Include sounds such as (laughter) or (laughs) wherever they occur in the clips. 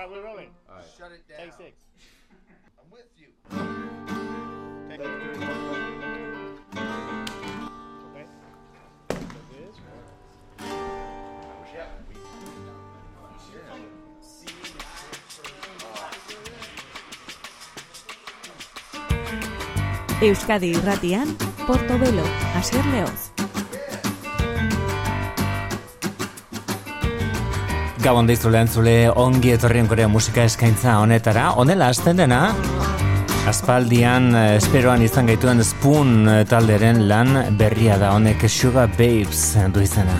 right, we're rolling. All right. Shut it down. Take six. I'm with you. Take Okay. So this. Yeah. Euskadi irratian, Portobelo, Asier Leoz. Gabon deiztu lehen zule ongi etorrien korea musika eskaintza honetara. Honela hasten dena, aspaldian eh, esperoan izan gaituen Spoon eh, talderen lan berria da honek Sugar Babes du izena.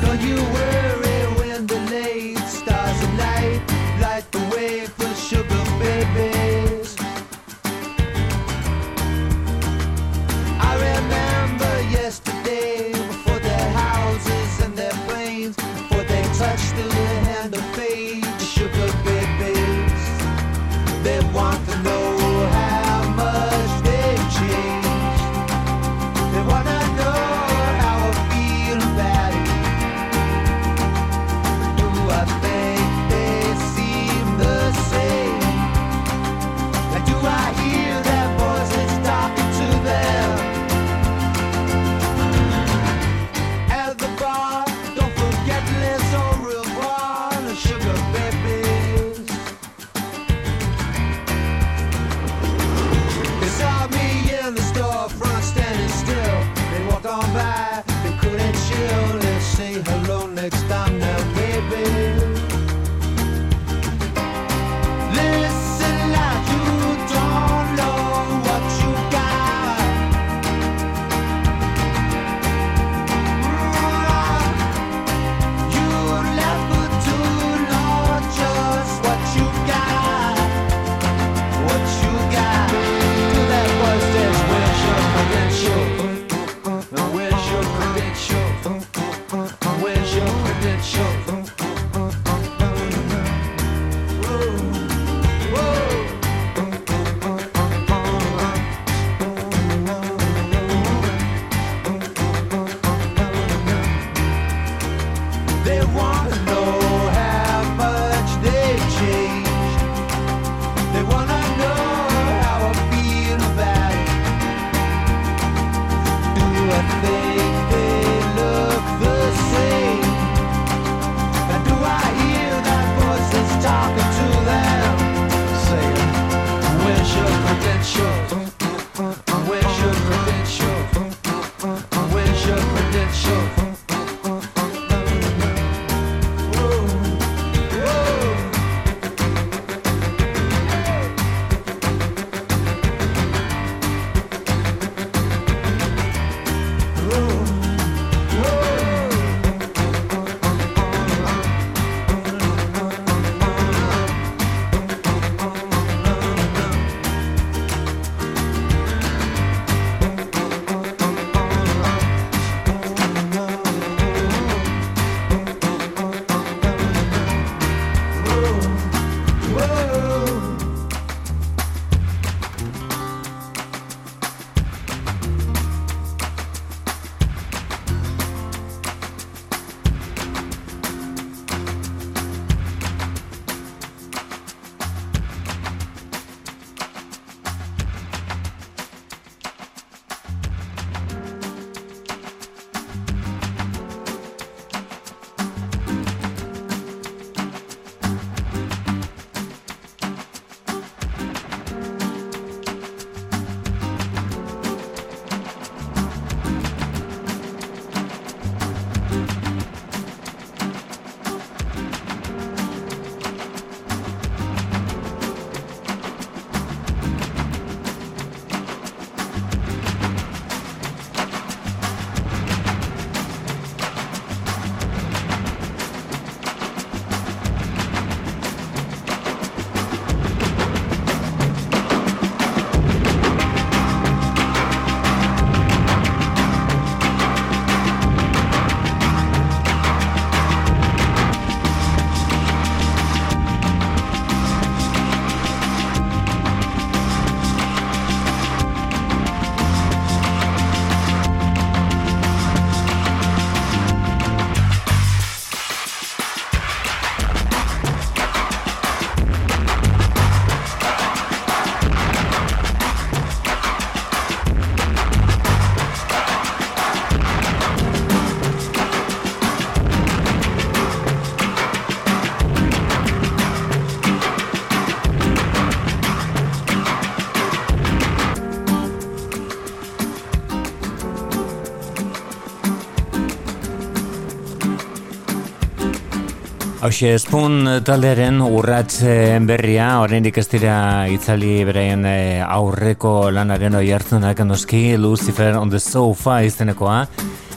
Hauxe, espun talderen urratzen berria, oraindik ez dira itzali beraien eh, aurreko lanaren oi hartzunak noski, Lucifer on the Sofa izenekoa,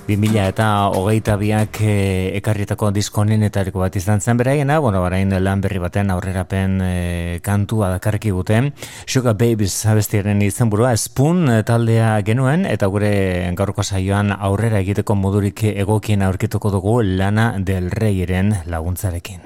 2000 eta hogeita biak e, ekarritako diskonenetariko bat izan zen beraiena, bueno, barain lan berri baten aurrerapen e, kantua dakarki guten. Sugar Babies abestiaren izen burua, Spoon taldea genuen, eta gure gaurko saioan aurrera egiteko modurik egokien aurkituko dugu lana del reiren laguntzarekin.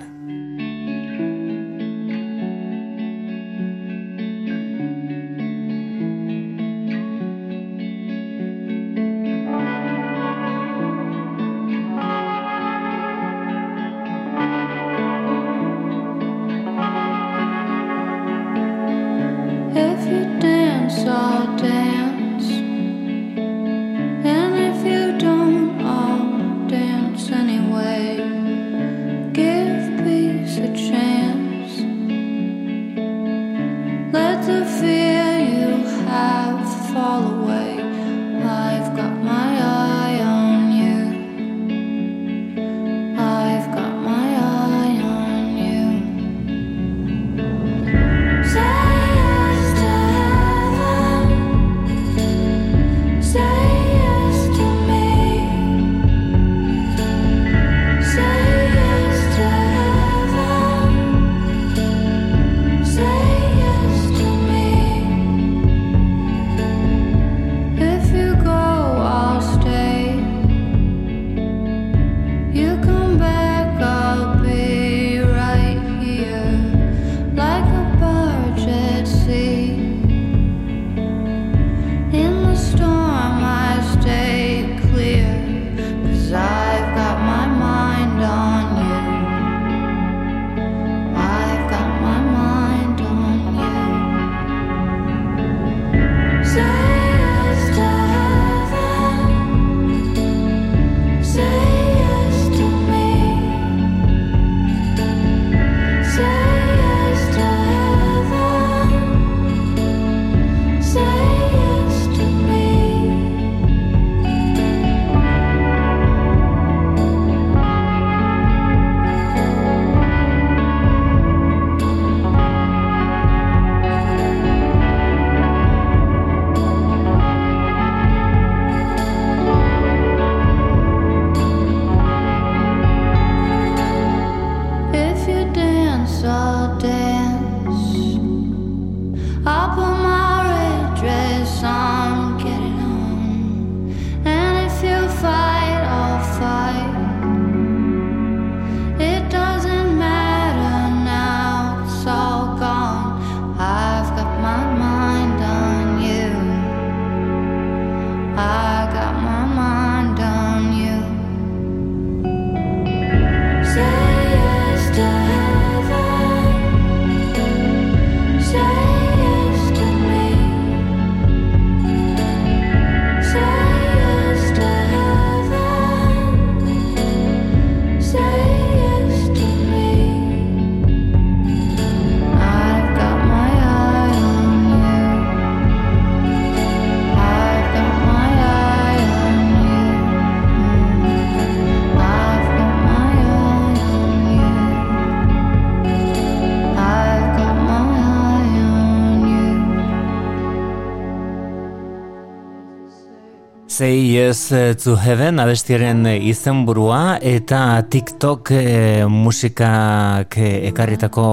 Say Yes to Heaven abestiaren izenburua eta TikTok e, musikak ekarritako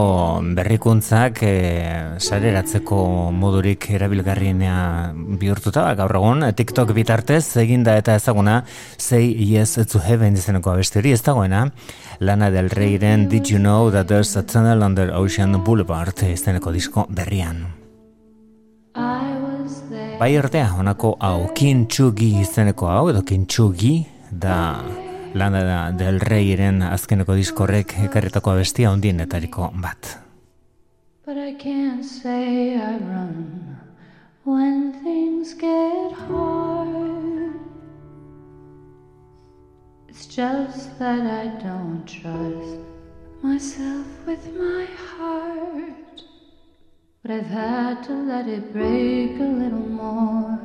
berrikuntzak e, sareratzeko modurik erabilgarrienea bihurtuta. Gaur egun TikTok bitartez eginda eta ezaguna Say Yes to Heaven izeneko abesteri ez dagoena Lana del Reyren Did You Know That There's a Tunnel Under Ocean Boulevard izeneko disko berrian Bai ertea, honako hau, kintxugi izeneko hau, edo kintxugi, da lana da del reiren azkeneko diskorrek ekarretako abestia ondienetariko bat. But I can't say I run when things get hard It's just that I don't trust myself with my heart But I've had to let it break a little more.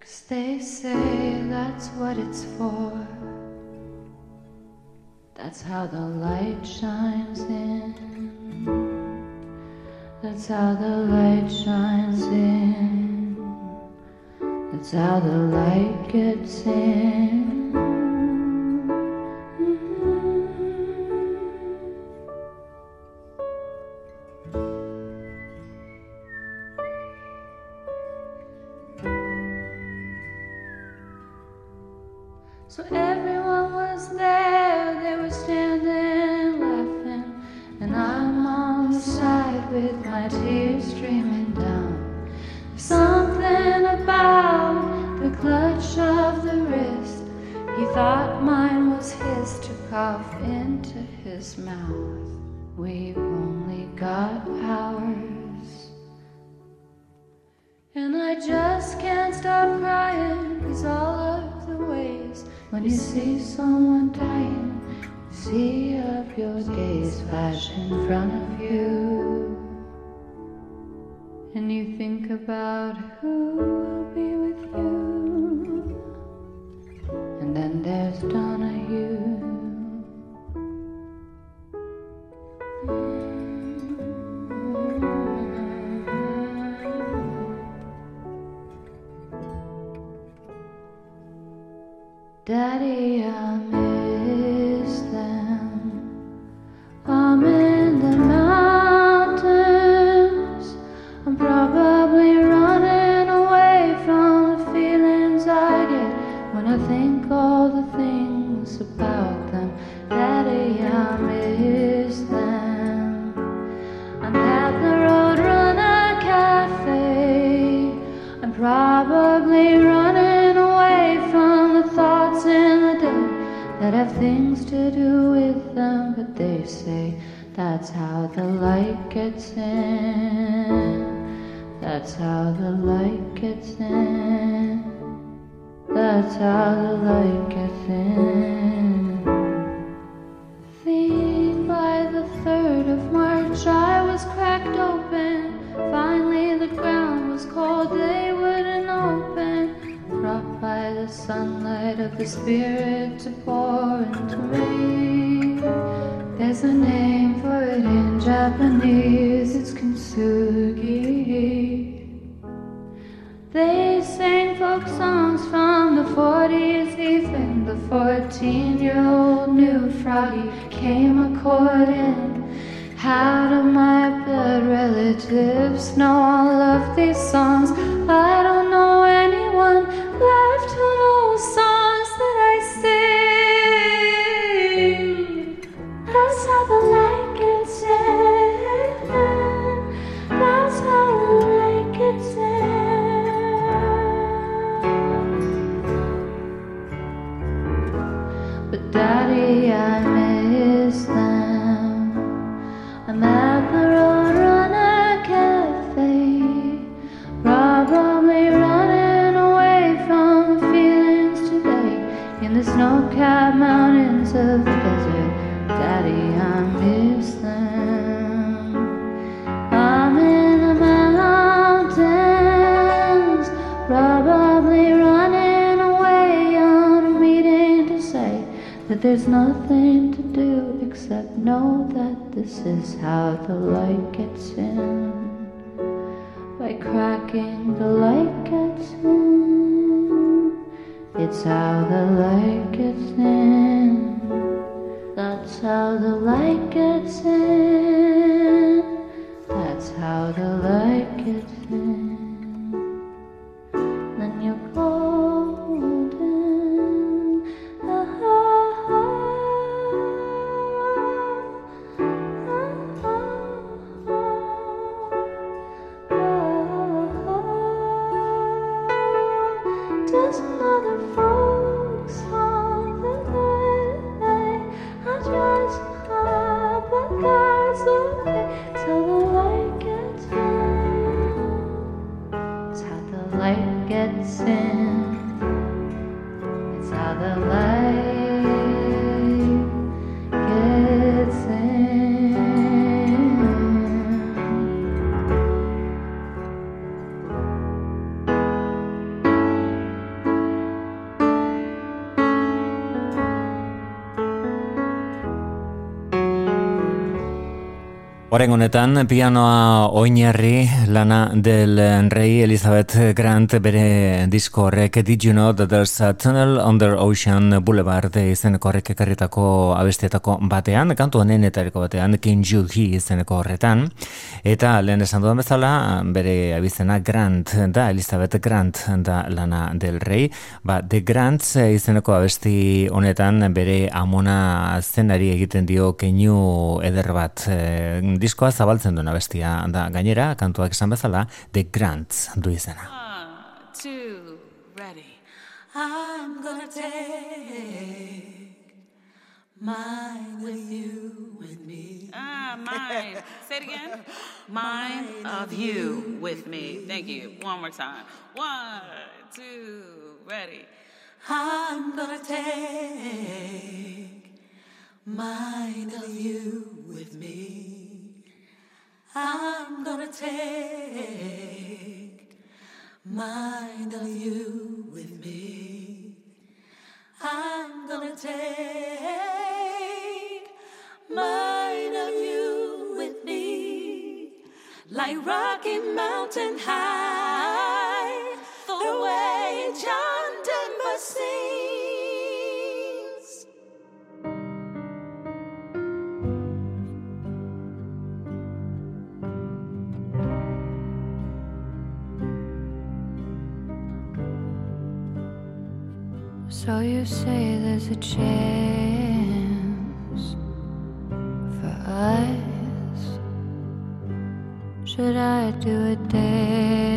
Cause they say that's what it's for. That's how the light shines in. That's how the light shines in. That's how the light gets in. When you see someone dying, see up your gaze flash in front of you. And you think about who will be with you. And then there's Donahue. Daddy, I miss them. I'm in the mountains. I'm probably running away from the feelings I get when I think all the things about them. Daddy, I miss them. I'm at the Roadrunner Cafe. I'm probably running that have things to do with them. But they say that's how the light gets in. That's how the light gets in. That's how the light gets in. Think by the third the spirit to pour into me. There's a name for it in Japanese, it's kintsugi. They sang folk songs from the 40s, even the 14 year old knew Froggy came a courting. How do my blood relatives know all of these songs? I don't this is how the light gets in. By cracking, the light gets in. It's how What Honetan, pianoa oinarri lana del rei Elizabeth Grant bere disko horrek Did you know that there's a tunnel under Ocean Boulevard izeneko horrek ekarritako abestietako batean, kantu honen etariko batean, King Jude He izeneko horretan, eta lehen esan dudan bezala, bere abizena Grant da, Elizabeth Grant da lana del rei, ba, The Grants izeneko abesti honetan bere amona zenari egiten dio keinu eder bat eh, diskoa zabaltzen duena bestia da gainera kantuak esan bezala The Grants du izena. One, two, ready. I'm gonna take mine with you with me. Ah, mine. Say it again. (laughs) Mine of you with me. Thank you. One more time. One, two, ready. I'm gonna take mine of you with me. I'm gonna take mine of you with me. I'm gonna take mine of you with me, like Rocky Mountain High, the way John Denver sings. So you say there's a chance for us? Should I do a dance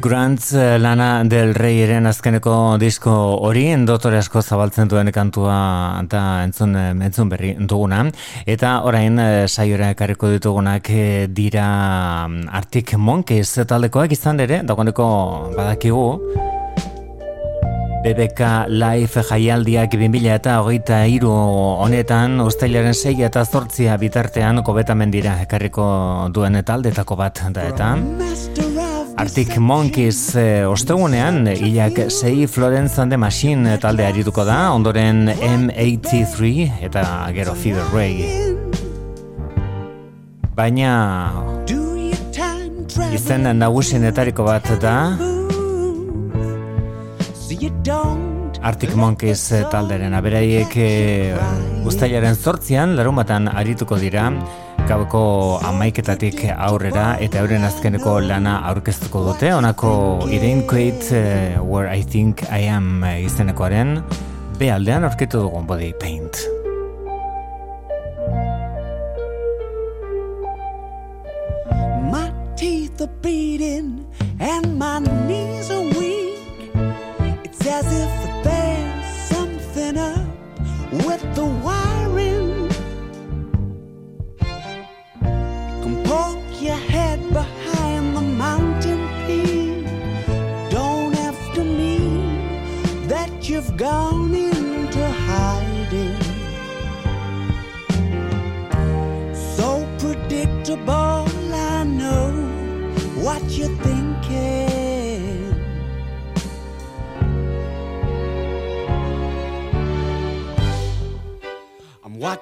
The Grants eh, Lana del Reyren azkeneko disko hori dotore asko zabaltzen duen kantua da entzun, eh, entzun berri duguna. Eta orain eh, saiora ekarriko ditugunak dira mm, Arctic Monkeys taldekoak izan ere dagoeneko badakigu BBK Live jaialdiak 2000 eta hogeita iru honetan ustailaren sei eta zortzia bitartean kobetamen dira ekarriko duen taldetako bat da eta Arctic Monkeys e, ostegunean hilak sei Florence and the Machine talde arituko da, ondoren M83 eta gero Fever Ray. Baina izen nagusienetariko bat da Arctic Monkeys talderen aberaiek e, guztailaren zortzian larumatan arituko dira gauko amaiketatik aurrera eta euren azkeneko lana aurkeztuko dute. Honako Irene Quaid uh, Where I Think I Am izenekoaren be aldean aurketu dugun body paint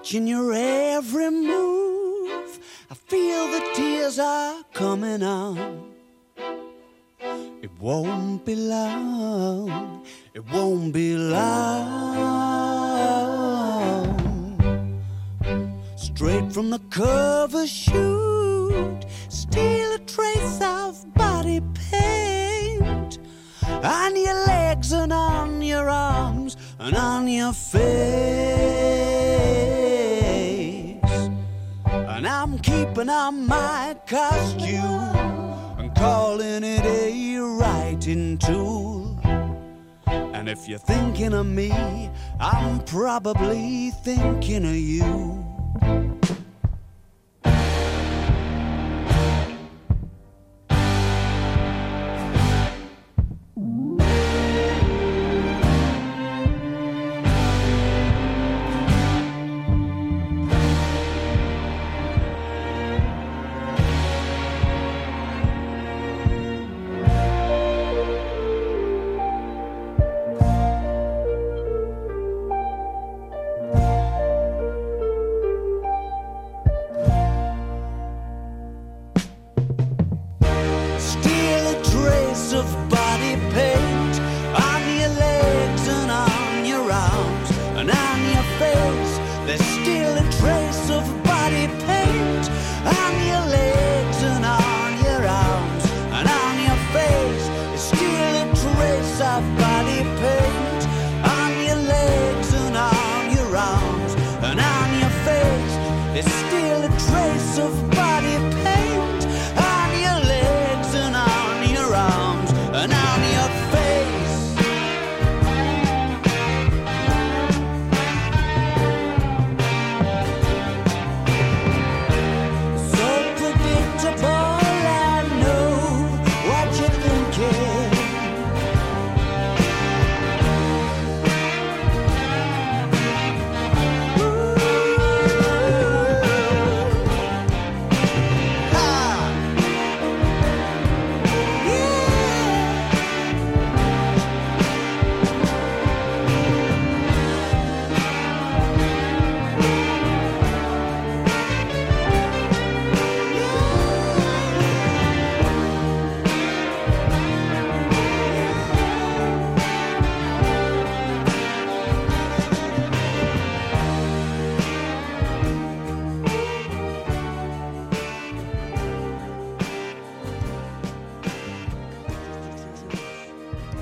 watching your every move I feel the tears are coming on. It won't be long, it won't be long. Straight from the cover shoot, steal a trace of body paint on your legs and on your arms and on your face. Keeping on my costume and calling it a writing tool. And if you're thinking of me, I'm probably thinking of you.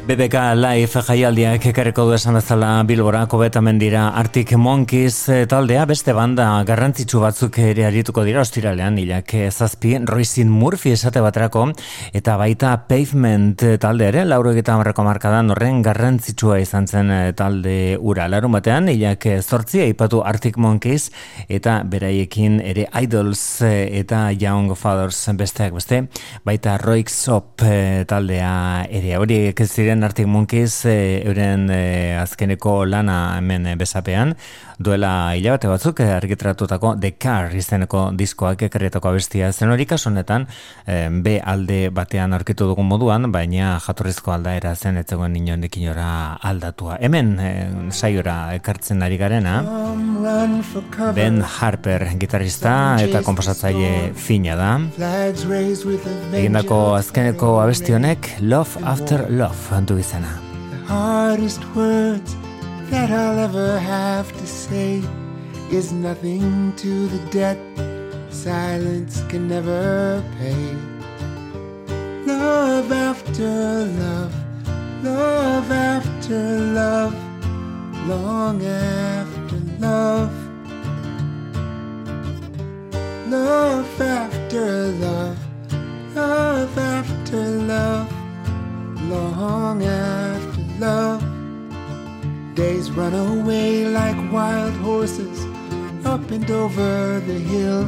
BBK Live jaialdiak ekarreko du esan bezala Bilbora kobetamen dira Arctic Monkeys eh, taldea beste banda garrantzitsu batzuk ere arituko dira ostiralean hilak eh, zazpi Roisin Murphy esate baterako eta baita Pavement talde ere lauro egita marrako markadan horren garrantzitsua izan zen eh, talde ura larun batean hilak zortzi eipatu Arctic Monkeys eta beraiekin ere Idols eta Young Fathers besteak beste baita Roik Sop taldea ere. Horiek ziren ziren Arctic Monkeys e, euren e, azkeneko lana hemen e, besapean duela hilabete batzuk e, argitratutako The Car izeneko diskoak ekarrietako abestia zen hori honetan e, B alde batean aurkitu dugun moduan baina jatorrizko aldaera zen etzegoen nion ekinora aldatua hemen e, saiora ekartzen ari garena Ben Harper gitarrista eta komposatzaile fina da egindako azkeneko abesti honek Love After Love kantu izena. Hardest words that I'll ever have to say is nothing to the debt silence can never pay. Love after love, love after love, long after love. Love after love, love after love long after love. Days run away like wild horses up and over the hill.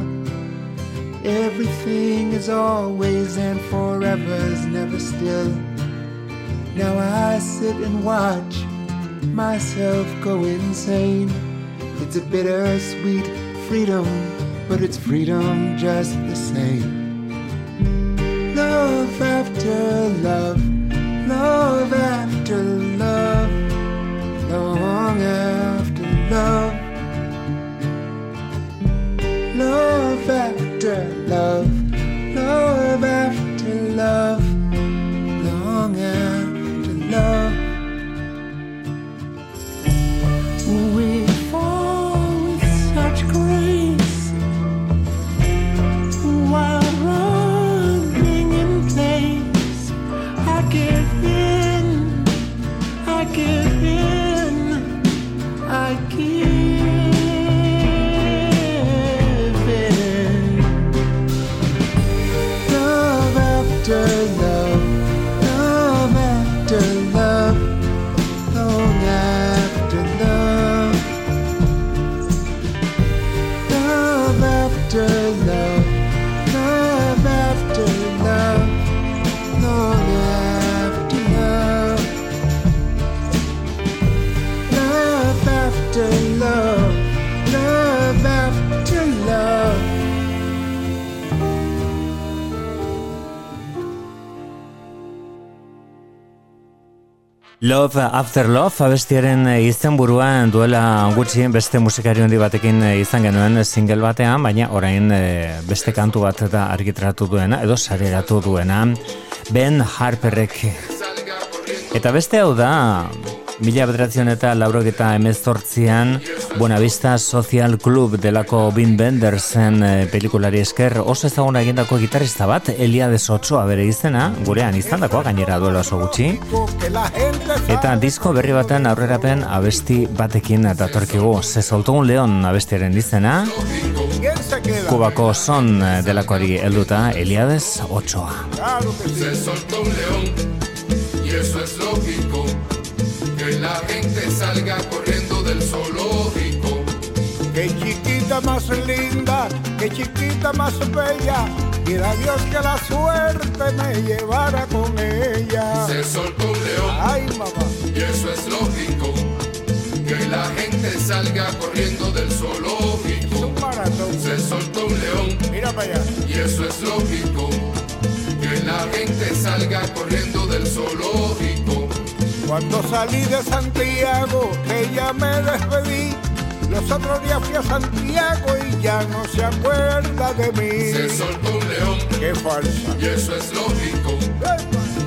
Everything is always and forever is never still. Now I sit and watch myself go insane. It's a bittersweet freedom, but it's freedom just the same. Love after love love after love, long after love, love after love, love after love, long after love. Love After Love abestiaren eh, izenburuan duela gutxi beste musikari handi batekin eh, izan genuen single batean, baina orain eh, beste kantu bat da argitratu duena edo sareratu duena. Ben Harperrek. Eta beste hau da, mila bederatzen eta laurogeta emezortzian Buenavista Social Club delako Bin Bendersen eh, pelikulari esker oso ezaguna egindako gitarrista bat, Eliades Ochoa bere izena, gurean izan dakoa gainera duela oso gutxi. Eta disko berri baten aurrerapen abesti batekin datorkigu. Se soltó un león abestiaren izena, Kubako son eh, delakoari helduta Eliades Ochoa. Se soltó un león y eso es. Que la gente salga corriendo del zoológico. Qué chiquita más linda, qué chiquita más bella. Quiera Dios que la suerte me llevara con ella. Se soltó un león Ay, mamá. y eso es lógico. Que la gente salga corriendo del zoológico. Un maratón. Se soltó un león Mira para allá. y eso es lógico. Que la gente salga corriendo del zoológico. Cuando salí de Santiago, que ya me despedí. Los otros días fui a Santiago y ya no se acuerda de mí. Se soltó un león Qué falsa. y eso es lógico.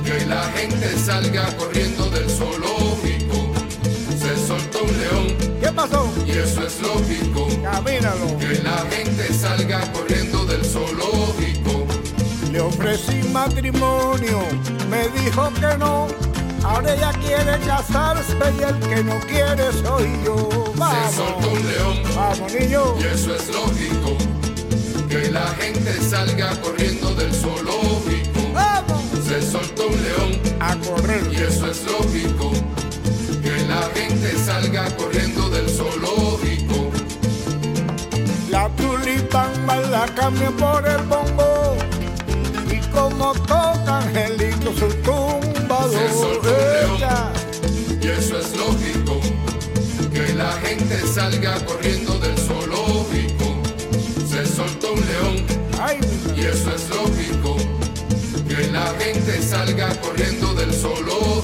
Que la gente salga corriendo del zoológico. Se soltó un león ¿Qué pasó? y eso es lógico. Camínalo. Que la gente salga corriendo del zoológico. Le ofrecí matrimonio, me dijo que no. Ahora ella quiere casarse y el que no quiere soy yo. Vamos. Se soltó un león. Vamos, niño. Y eso es lógico. Que la gente salga corriendo del zoológico. Vamos. Se soltó un león. A correr. Y eso es lógico. Que la gente salga corriendo del zoológico. La tulipamba la cambia por el bongo. Y como toca Angelito su tumbador. Se soltó un Ella. león. Y eso es lógico. Que la gente salga corriendo del zoológico. Se soltó un león. Y eso es lógico. Que la gente salga corriendo del zoológico.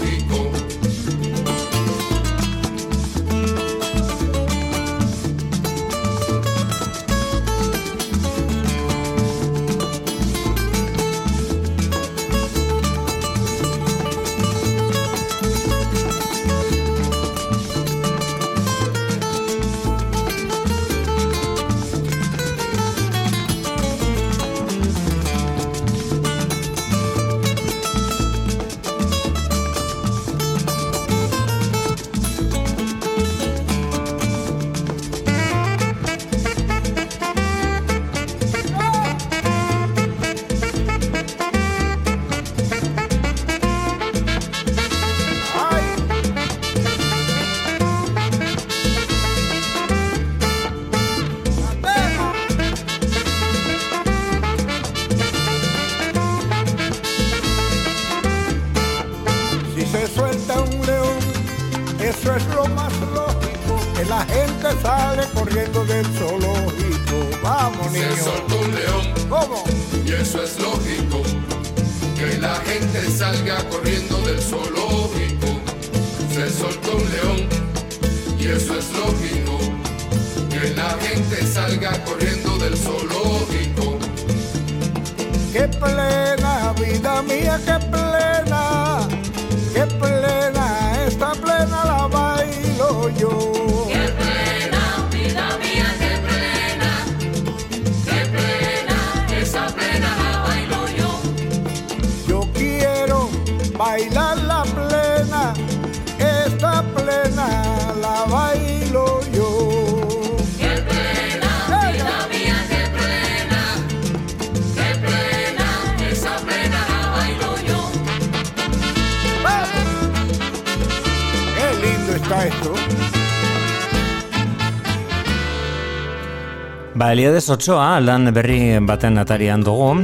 Eliades Otsoa lan berri baten atarian dugu,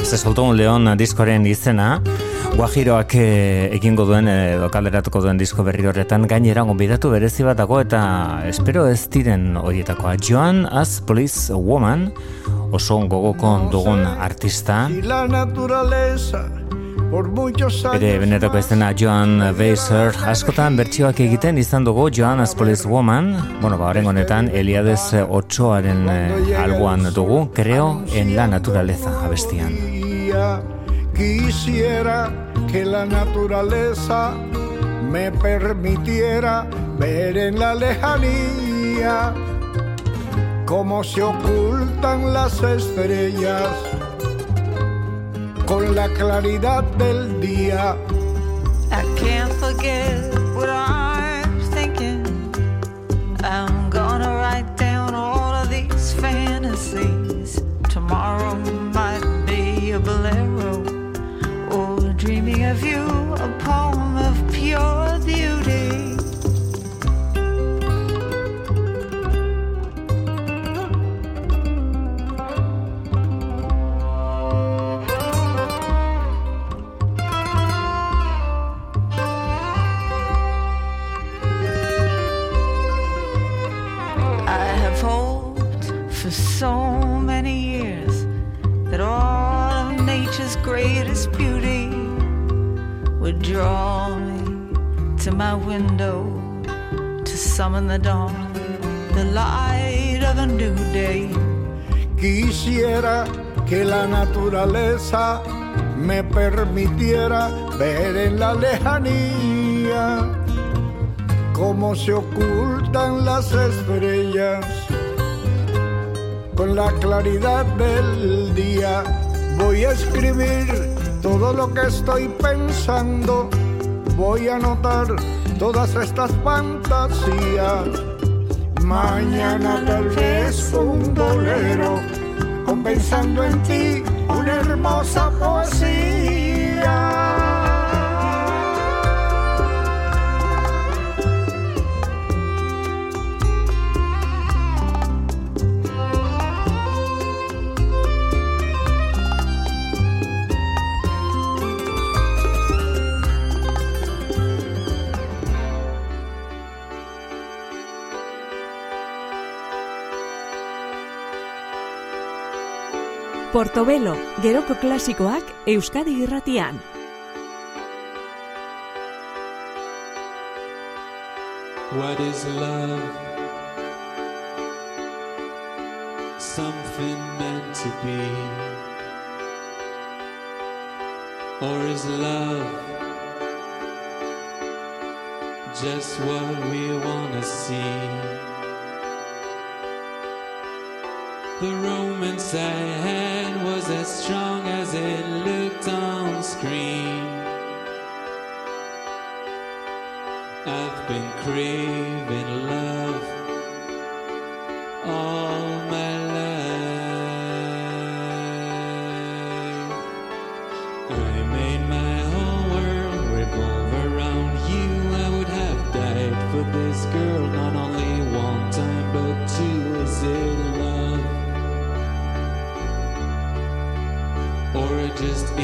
ze soltó un leon diskoren izena, Guajiroak eh, egingo duen edo kalderatuko duen disko berri horretan gainera gonbidatu berezi bat dago eta espero ez diren horietakoa. Joan as Police Woman, oso gogoko dugun artista, la naturaleza. Bere benetako izena Joan Weiser. Askotan bertsioak egiten izan dugu Joan as Police Woman. Bueno, ba, horren honetan Eliades Otsoaren eh, alboan dugu Creo en la naturaleza abestian. Quisiera que la naturaleza me permitiera ver en la lejanía cómo se ocultan las estrellas la claridad del día. I can't forget for so many years that all of nature's greatest beauty would draw me to my window to summon the dawn, the light of a new day. Quisiera que la naturaleza me permitiera ver en la lejanía cómo se ocultan las estrellas con la claridad del día. Voy a escribir todo lo que estoy pensando voy a anotar todas estas fantasías. Mañana tal vez un bolero, compensando en ti una hermosa poesía. Portobelo, geroko klasikoak Euskadi irratian. What is love? Something meant to be? Or is love just what we wanna see? The romance I had as strong as it looked on screen. I've been craving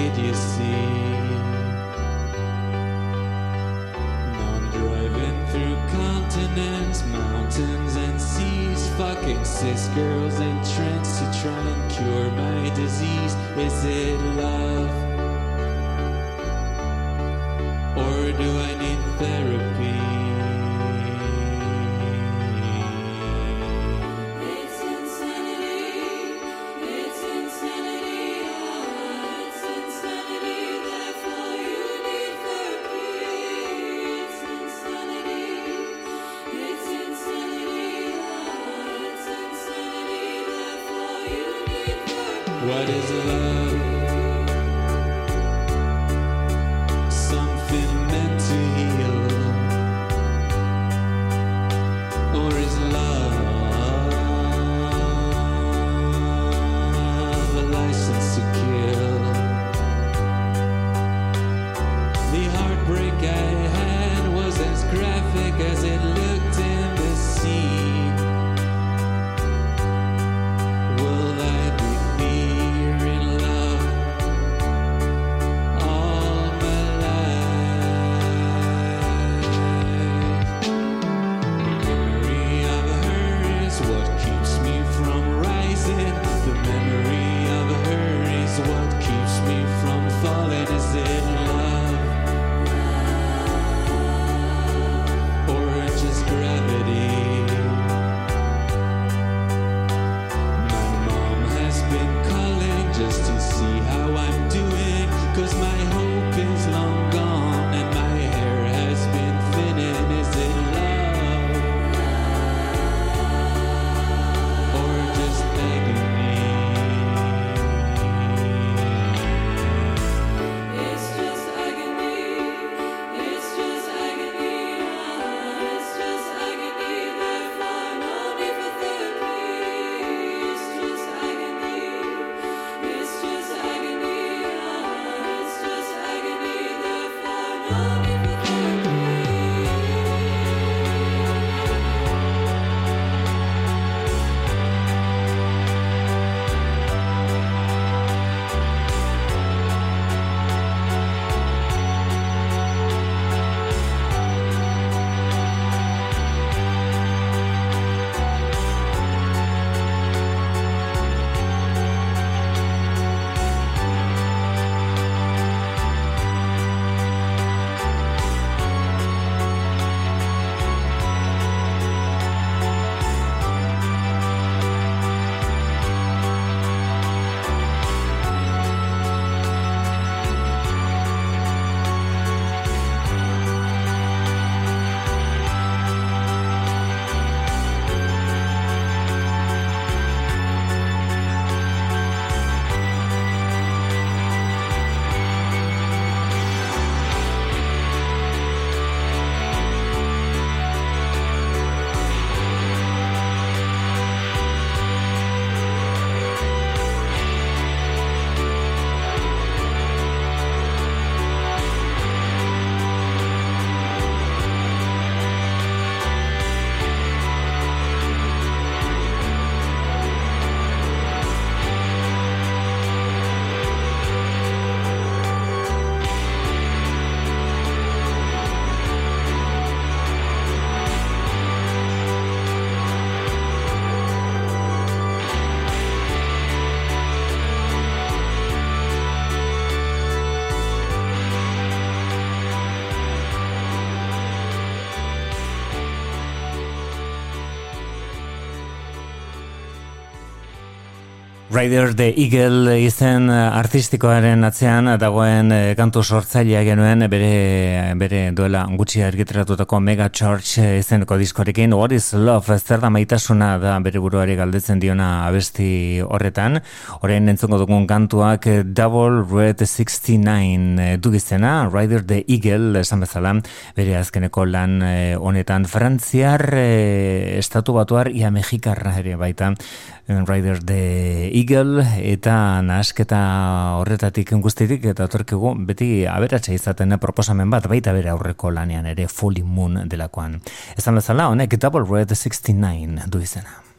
just idiocy? Now I'm driving through continents, mountains, and seas, fucking cis girls in trance to try and cure my disease. Is it love? Rider the Eagle izen eh, artistikoaren atzean dagoen eh, kantu sortzailea genuen bere, bere duela gutxi argitratutako Mega Church eh, izeneko diskorekin What is Love? Zer da maitasuna da bere buruari galdetzen diona abesti horretan. Orain entzungo dugun kantuak Double Red 69 du izena Rider the Eagle esan bezala bere azkeneko lan honetan. Frantziar estatu batuar ia Mexikarra ere baita Rider the Eagle Eagle eta nahasketa horretatik guztitik eta torkigu beti aberatsa izaten proposamen bat baita bere aurreko lanean ere Fully Moon delakoan. Ezan bezala honek Double Red 69 du izena.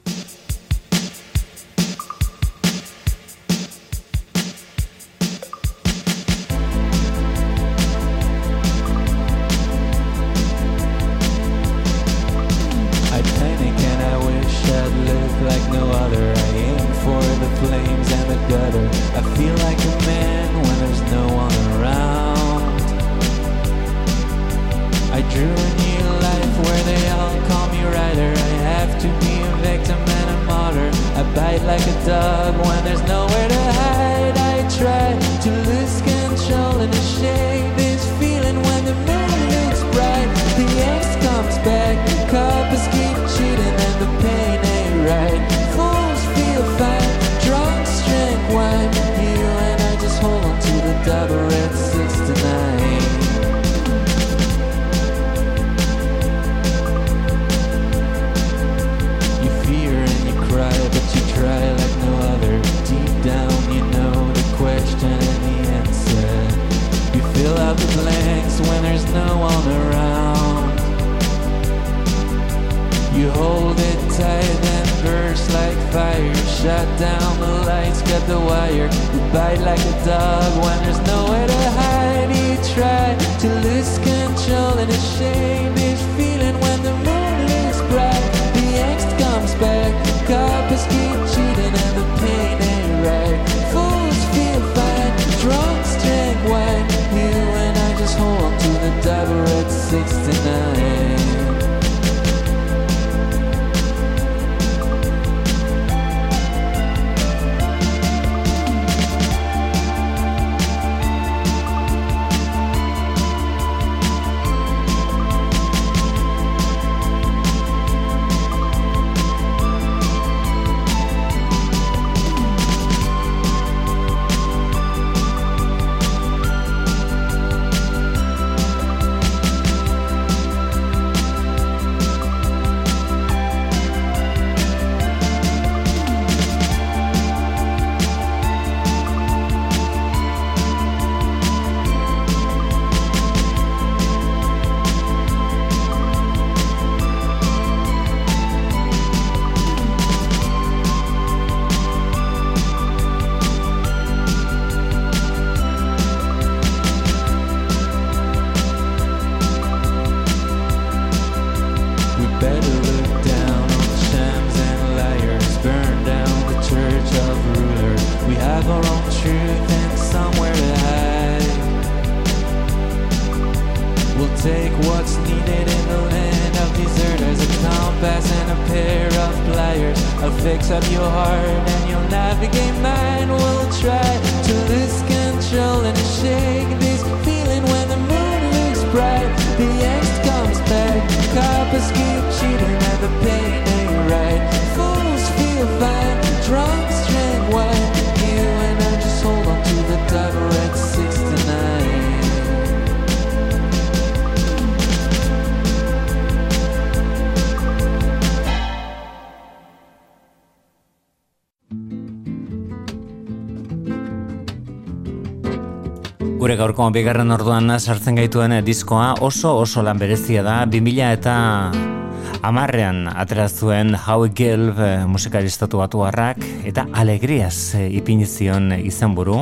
bezalako bigarren orduan sartzen gaituen diskoa oso oso lan berezia da, 2000 eta amarrean aterazuen Howie Gelb eh, musikaristatu batu harrak, eta alegriaz eh, ipinizion izan buru.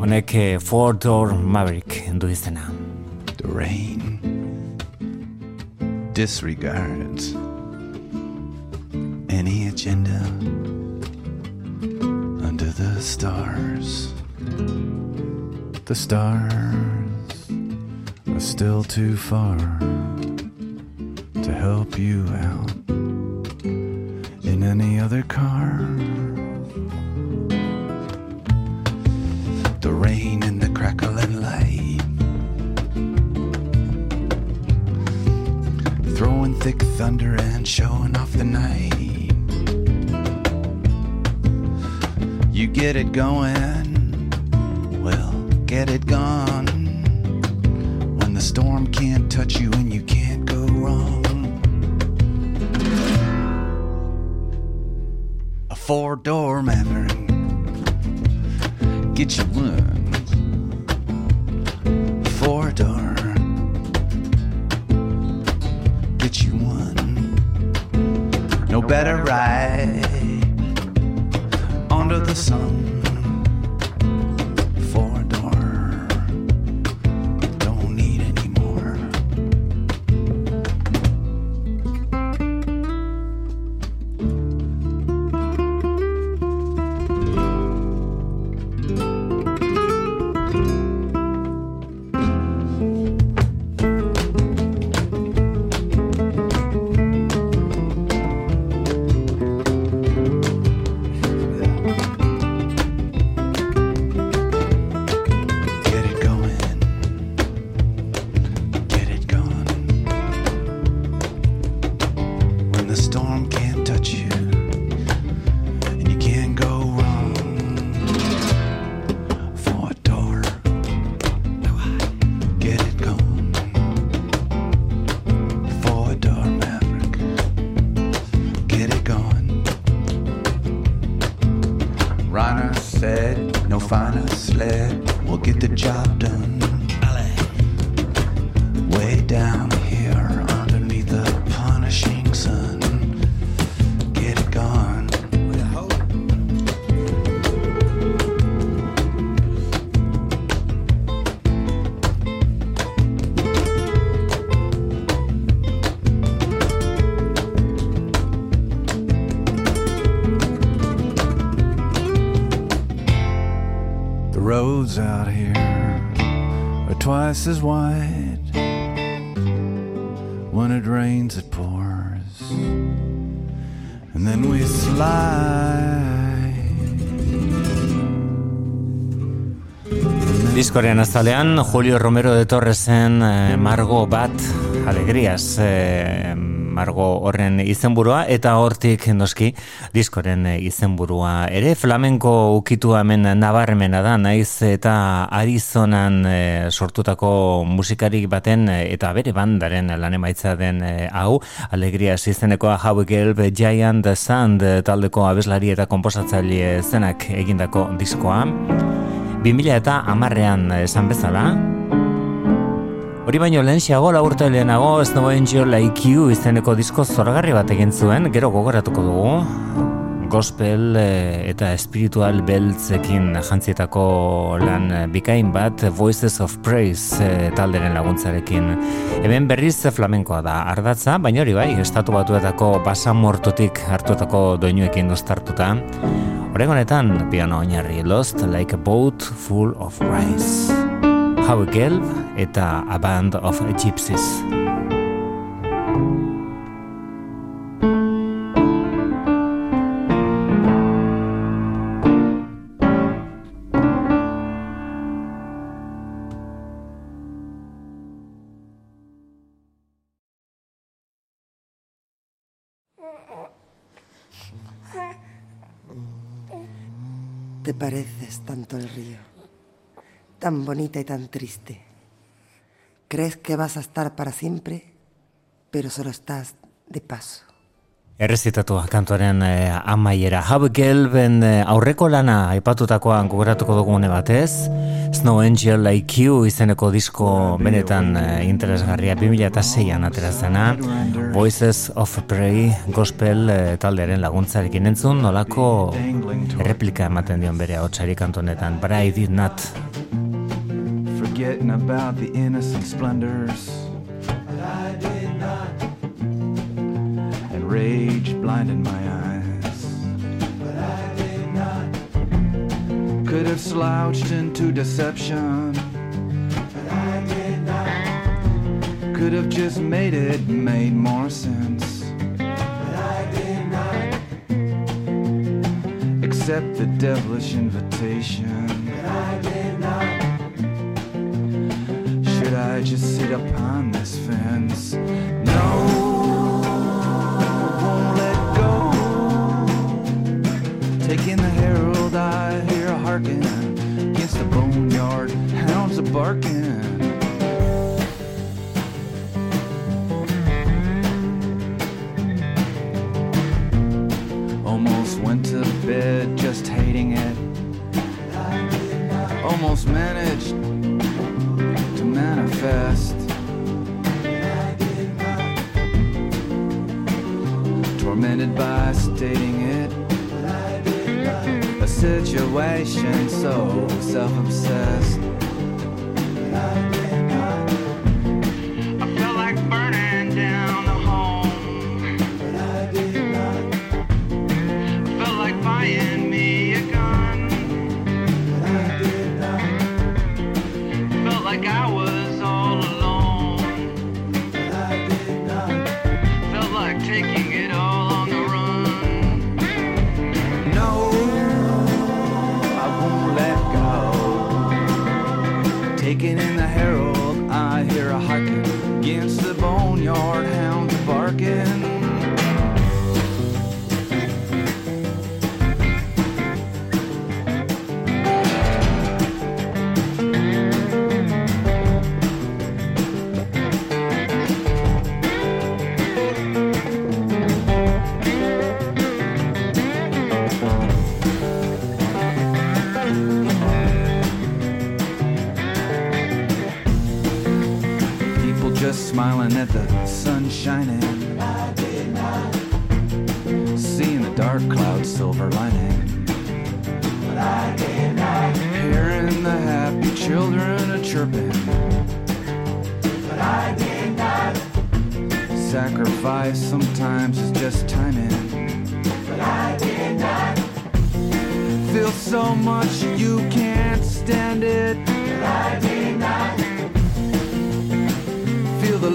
Honek eh, Four Door Maverick du izena. The rain disregards any agenda the stars. The stars are still too far to help you out in any other car. The rain and the crackling light, throwing thick thunder get it going, well, get it gone. When the storm can't touch you and you can't go wrong. A four door Maverick, get you twice as wide. When it rains, it pours. And then we slide. Diskoren azalean, Julio Romero de Torresen eh, Margo bat, alegrias, eh, Margo horren izenburua, eta hortik noski diskoren izenburua. Ere flamenko ukitu hemen nabarmena da, naiz eta Arizonan eh, sortutako musikarik baten eh, eta bere bandaren lan emaitza den eh, hau, alegrias izenekoa How Gelb Giant Sand taldeko abeslari eta komposatzaile zenak egindako diskoa. 2000 eta amarrean esan bezala. Hori baino lehenxiago laurte lehenago Snow Angel Like You izeneko disko zoragarri bat egin zuen, gero gogoratuko dugu. Gospel eh, eta espiritual beltzekin jantzietako lan eh, bikain bat Voices of Praise eh, talderen laguntzarekin. Hemen berriz flamenkoa da ardatza, baina hori bai, estatu batuetako basamortutik hartuetako doinuekin uztartuta. Horrego honetan, piano oinarri Lost Like a Boat Full of Rice. How Gelb eta A Band of Gypsies. Te pareces tanto al río, tan bonita y tan triste. Crees que vas a estar para siempre, pero solo estás de paso. Errezitatua kantuaren eh, amaiera. Hau gelben eh, aurreko lana aipatutakoan gogoratuko dugune batez. Snow Angel You izeneko disko benetan eh, interesgarria 2006an aterazena. Voices of Prey gospel eh, taldearen laguntzarekin entzun nolako erreplika ematen dion bere hotsari kantonetan. But I did not. Forgetting about the innocent splendors. And rage blinded my eyes. Could have slouched into deception. Could have just made it made more sense. But I did not. Accept the devilish invitation. Should I just sit upon this fence? No, won't let go. Taking the herald, I hear a harken against the boneyard. Hounds are barking. Almost went to bed just hating it. Almost managed manifest. Tormented by stating it. Mm-hmm. A situation so self obsessed. Smiling at the sun shining. Seeing the dark clouds silver lining. Hearing the happy children a chirping. Sacrifice sometimes is just timing. But I did not. Feel so much you can't stand it.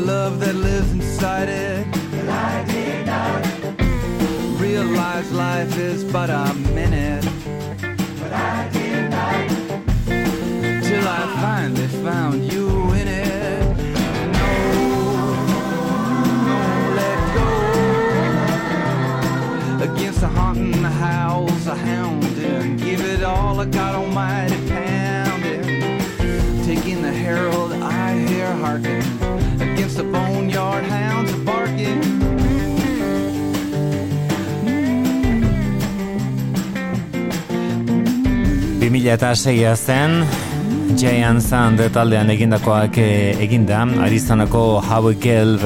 Love that lives inside it. Well, I did not realize life is but a minute. But I did not till I finally found you in it. No, no, let go. Against the haunting howls, a hounding. Give it all I got 2006 zen Giant Sand taldean egindakoak eh, eginda. Arizonako Howie Gelb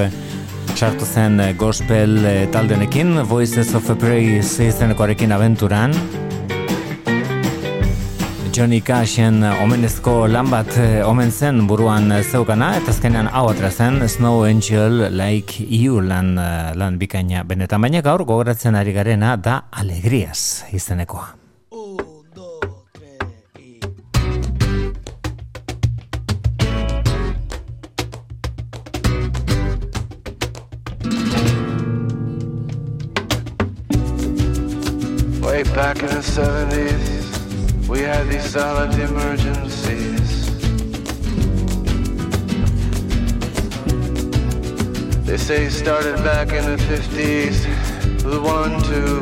sartu zen eh, gospel eh, taldenekin Voices of a Praise izenekoarekin abenturan. Johnny Cashen omenezko lan bat omen zen buruan zeukana eta azkenean hau atra zen Snow Angel Like You lan, lan bikaina benetan. Baina gaur gogoratzen ari garena da Alegrias izenekoa back in the 70s, we had these silent emergencies. They say started back in the 50s with one too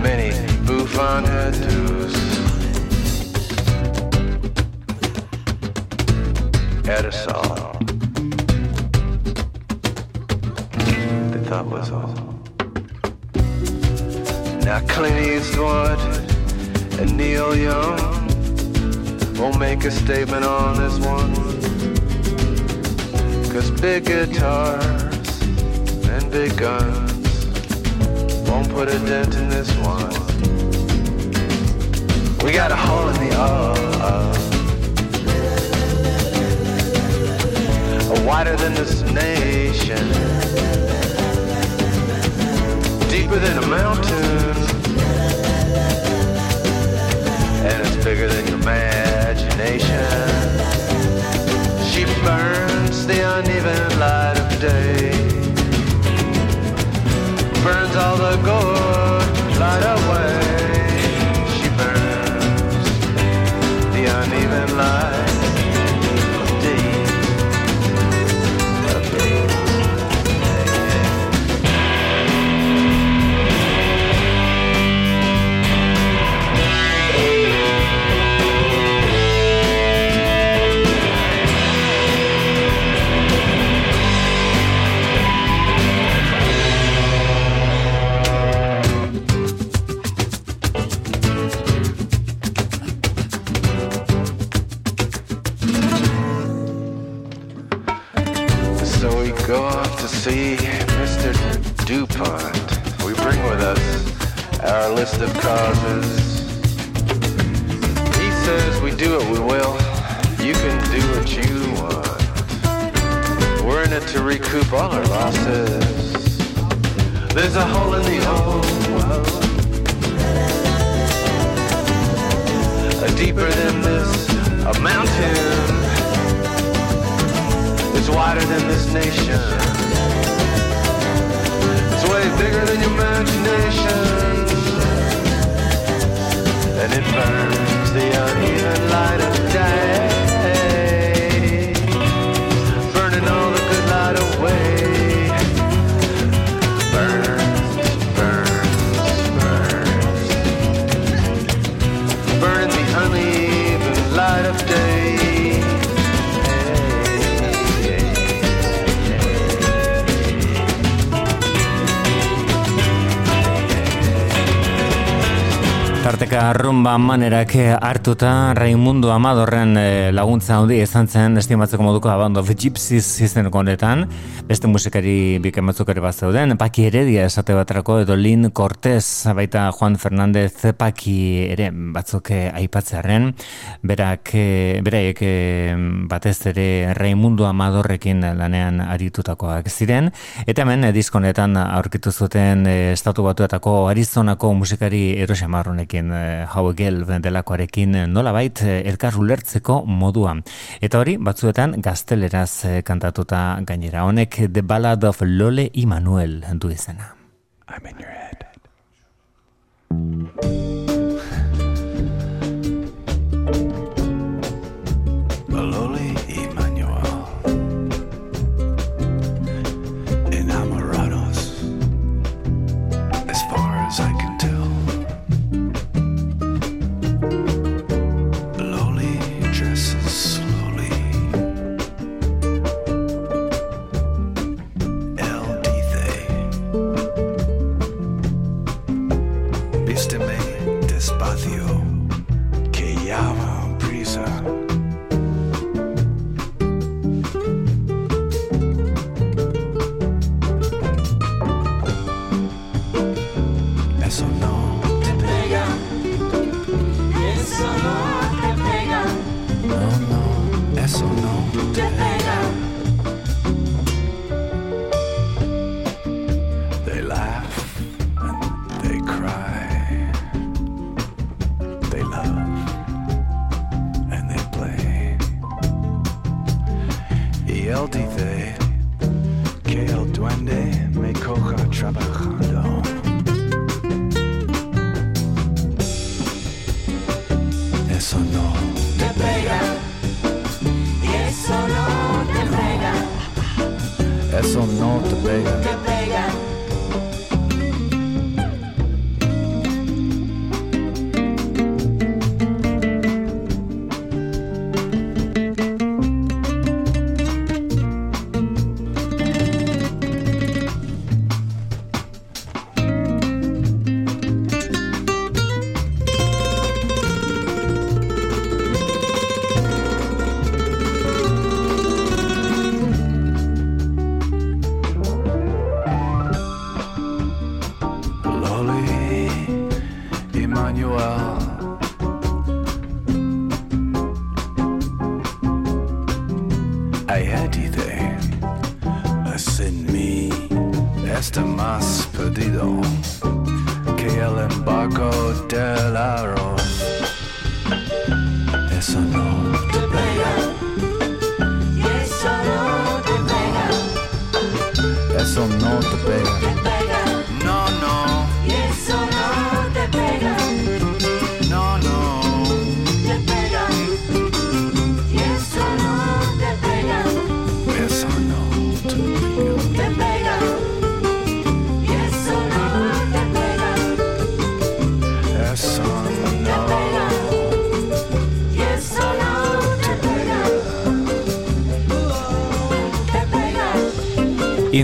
many bouffant hairdos. Aerosol. They thought was all. Now Clint Eastwood and Neil Young won't make a statement on this one. Cause big guitars and big guns won't put a dent in this one. We got a hole in the uh, wider than this nation, deeper than a mountain, and it's bigger than your imagination. She burns the uneven light of day, burns all the good list of causes. He says we do what we will. You can do what you want. We're in it to recoup all our losses. There's a hole in the old world. A deeper than this, a mountain. It's wider than this nation. It's way bigger than your imagination. And it burns the uneven light of day. Tarteka rumba manerak hartuta Raimundo Amadorren eh, laguntza handi izan zen estimatzeko moduko Band of Gypsies izeneko honetan. Beste musikari biken batzuk ere bat zeuden Paki Heredia esate baterako edo Lin Cortez baita Juan Fernandez Paki ere batzuk eh, aipatzearen. Berak eh, beraiek eh, batez ere Raimundo Amadorrekin lanean aritutakoak ziren. Eta hemen eh, diskonetan aurkitu zuten eh, estatu batuetako Arizonako musikari Eros Amarronekin eh, hau gel delakoarekin eh, nolabait eh, elkar ulertzeko modua. Eta hori batzuetan gazteleraz eh, kantatuta gainera honek The Ballad of Lole Immanuel du izena. I'm in your head.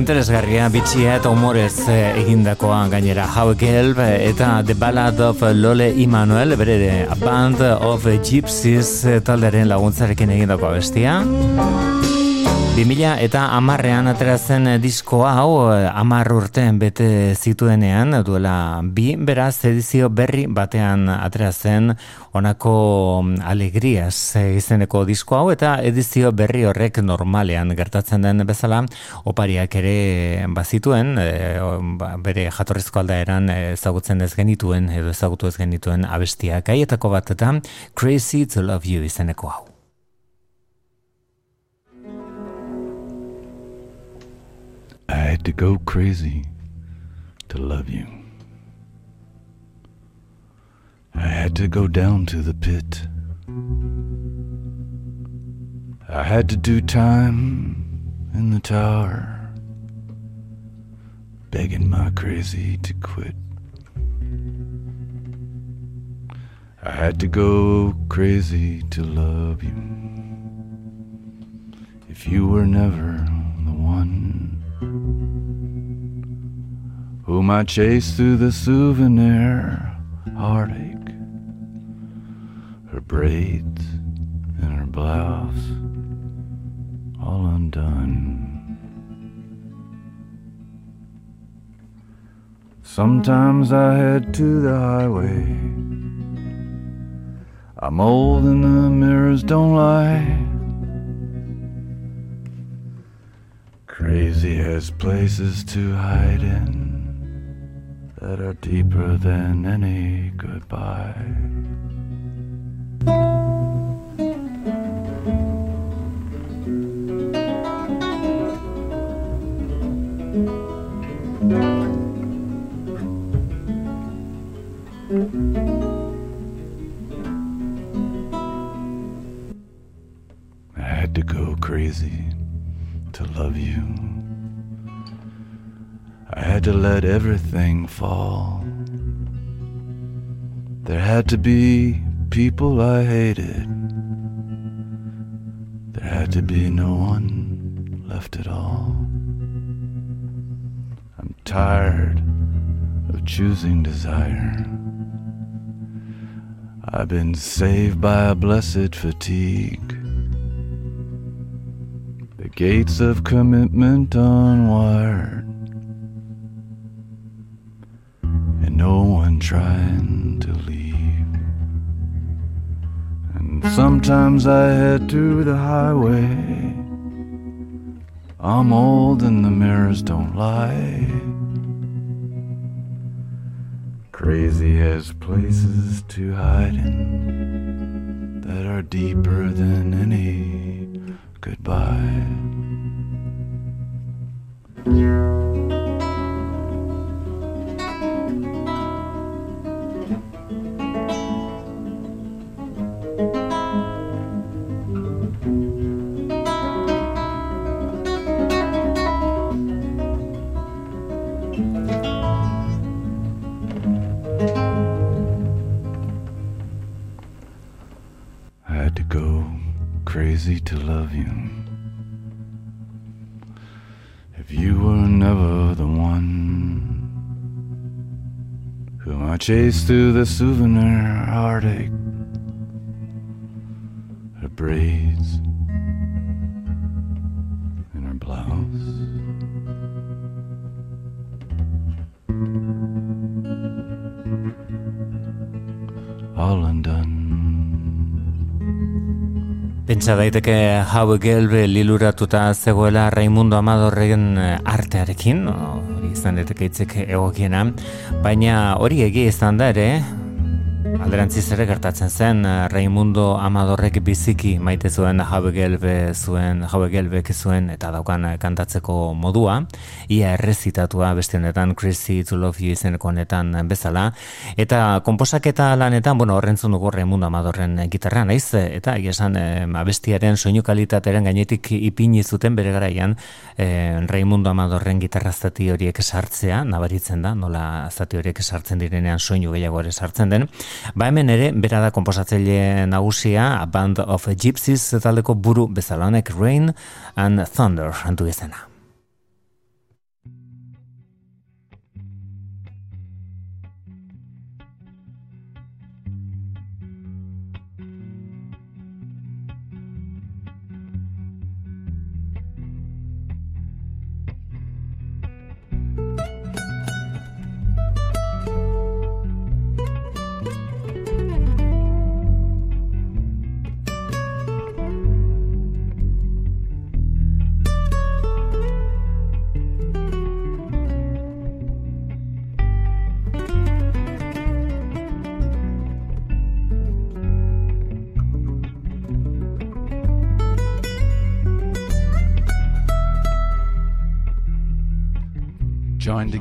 Interesgarria, bitxia eta humorez eh, egindakoa gainera. How Gelb eta The Ballad of Lole Immanuel bere A Band of Gypsies eh, talderen laguntzarekin egindakoa bestia 2000 eta amarrean atera zen disko hau amar urtean bete zituenean duela bi beraz edizio berri batean atera zen honako alegrias izeneko disko hau eta edizio berri horrek normalean gertatzen den bezala opariak ere bazituen e, ba, bere jatorrizko aldaeran ezagutzen ez genituen edo ezagutu ez genituen abestiak aietako bat eta Crazy to Love You izeneko hau. I had to go crazy to love you. I had to go down to the pit. I had to do time in the tower, begging my crazy to quit. I had to go crazy to love you. If you were never the one whom I chased through the souvenir heartache, her braids and her blouse all undone. Sometimes I head to the highway. I'm old and the mirrors don't lie. Crazy has places to hide in that are deeper than any goodbye. I had to go crazy to love you. To let everything fall. There had to be people I hated. There had to be no one left at all. I'm tired of choosing desire. I've been saved by a blessed fatigue. The gates of commitment unwired, trying to leave. And sometimes I head to the highway. I'm old and the mirrors don't lie. Crazy has places to hide in that are deeper than any goodbye. I chased through the souvenir heartache, her braids and her blouse. All undone. Pentsa daiteke hau gelbe liluratuta zegoela Raimundo Amadorren eh, artearekin, izan daiteke hitzek egokiena, baina hori egia izan da ere, alderantziz ere gertatzen zen eh, Raimundo Amadorrek biziki maite zuen jabe gelbe zuen, jabe gelbek zuen eta daukan eh, kantatzeko modua, ia errezitatua beste honetan Crazy to Love You izeneko honetan bezala, eta komposaketa lanetan, bueno, horrentzun dugu Raimundo Amadorren gitarra naiz, eta esan eh, abestiaren soinu kalitatearen gainetik ipini zuten bere garaian eh, Raimundo Amadorren gitarra zati horiek sartzea, nabaritzen da, nola zati horiek sartzen direnean soinu gehiago ere sartzen den, Ba hemen ere, bera da komposatzaile nagusia, A Band of Gypsies taldeko buru bezala honek Rain and Thunder antu izena.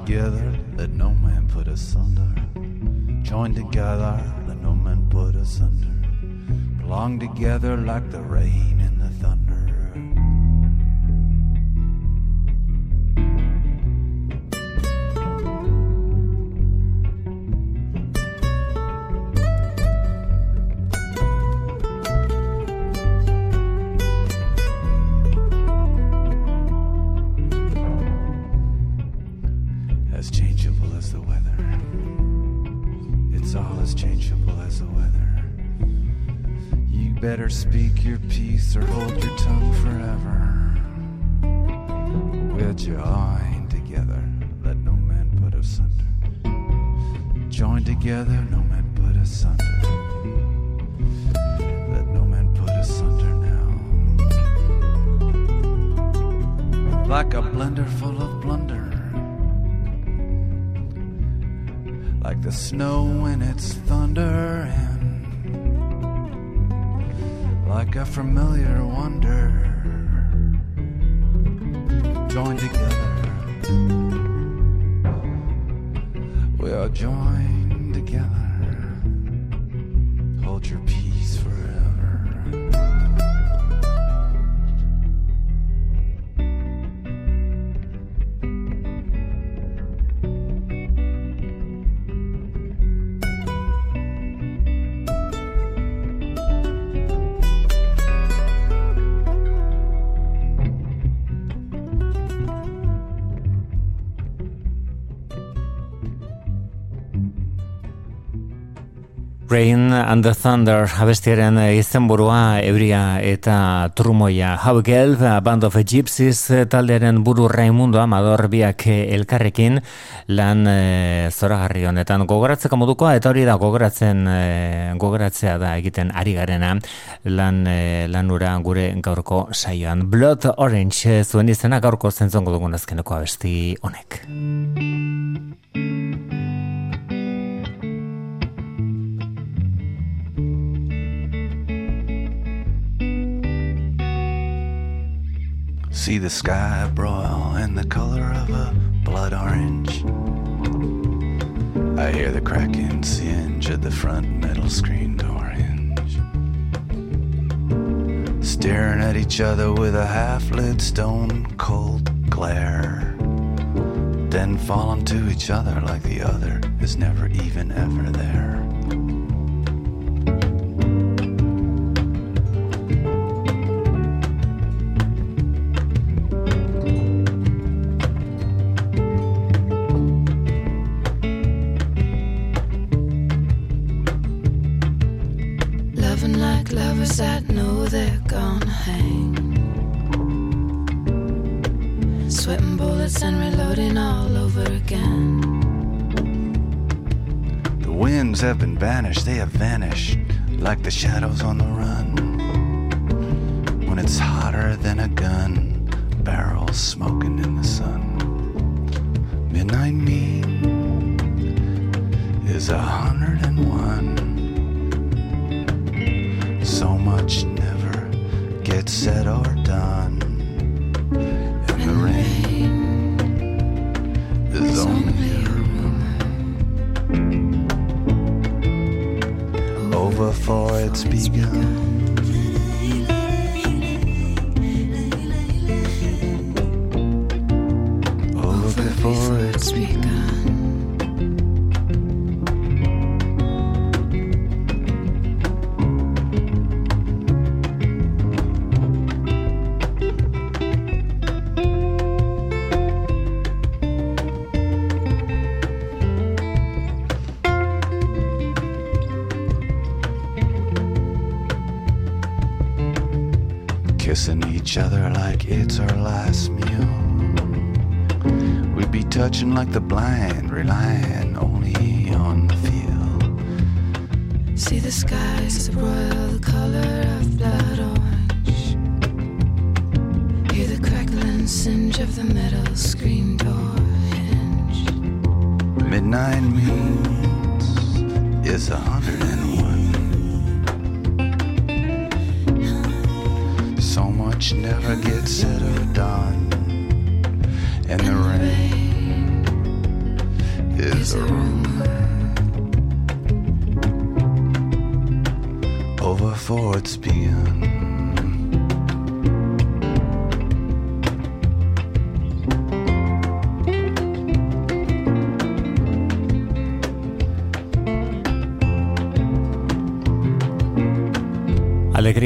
together. and the Thunder abestiaren eh, izenburua Ebria eta trumoia. How Gelb, Band of Gypsies eh, taldearen buru Raimundo Amador biak eh, elkarrekin lan e, zoragarri honetan gogoratzeko modukoa eta hori da gogoratzen e, gogoratzea da egiten ari garena lan e, lanura gure gaurko saioan. Blood Orange zuen izena gaurko zentzongo dugun azkeneko abesti honek. See the sky broil in the color of a blood orange. I hear the cracking singe of the front metal screen door hinge. Staring at each other with a half lit stone cold glare. Then falling to each other like the other is never even ever there.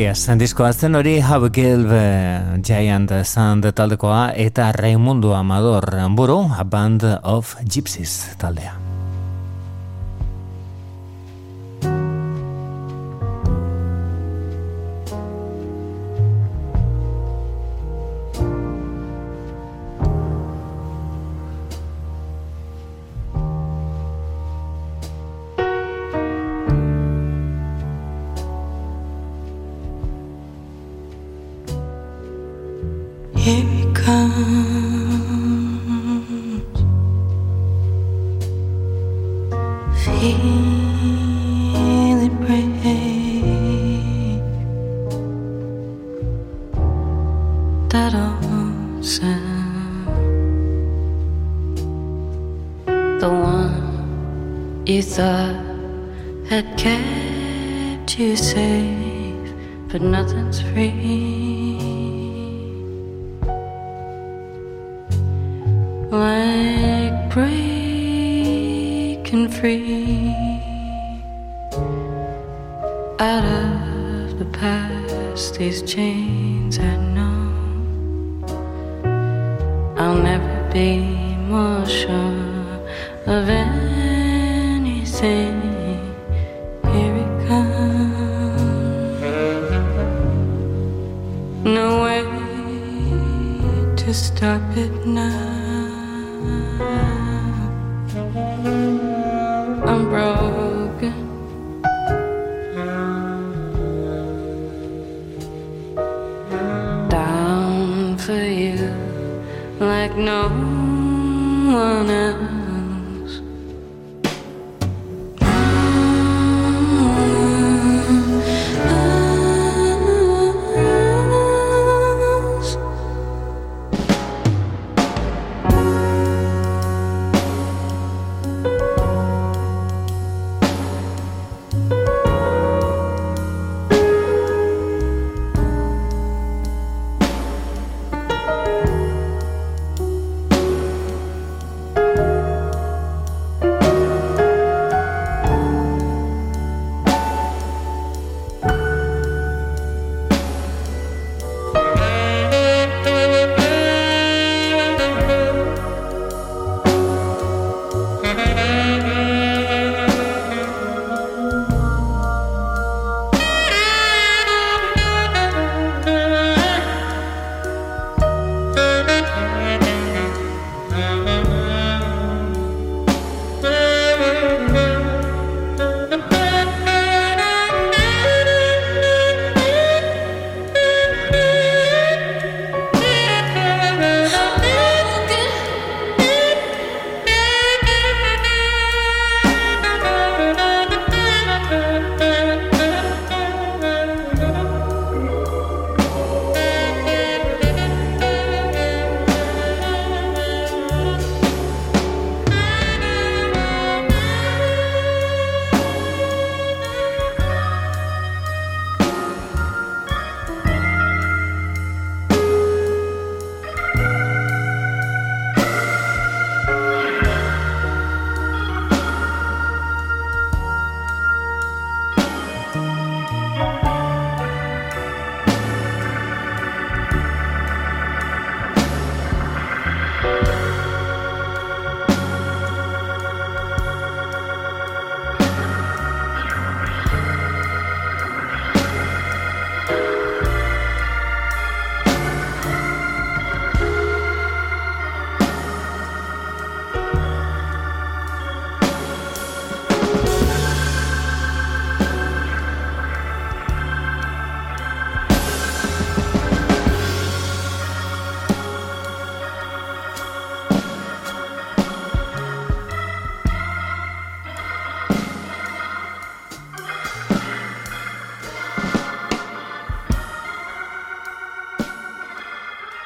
Yes, diskoa zen hori Have Killed uh, Giant Sand taldekoa eta Raimundo Amador buru, A Band of Gypsies taldea.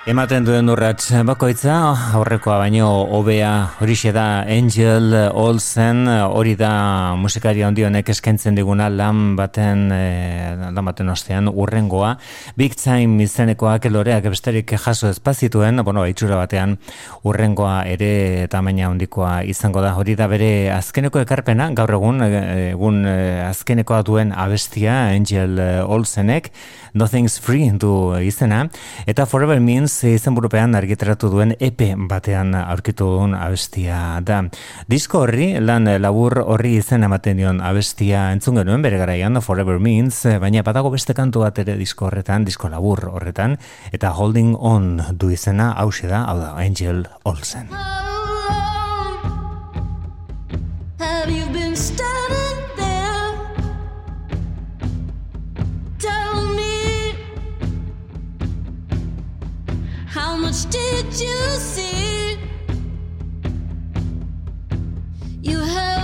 Ematen duen urrats bakoitza, aurrekoa baino hobea horixe da Angel Olsen, hori da musikari handi honek eskaintzen diguna lan baten, eh, lan baten ostean urrengoa. Big Time izenekoak loreak besterik jaso espazituen, bueno, itxura batean urrengoa ere tamaina handikoa izango da. Hori da bere azkeneko ekarpena, gaur egun, egun eh, azkenekoa duen abestia Angel Olsenek, Nothing's Free du izena, eta Forever Means izenburupean argitaratu duen EP batean aurkitu duen abestia da. Disko horri, lan labur horri izen ematen dion abestia entzun genuen bere garaian Forever Means, baina badago beste kantu bat ere disko horretan, disko labur horretan, eta Holding On du izena hause da, hau da, Angel Olsen. Much did you see? You held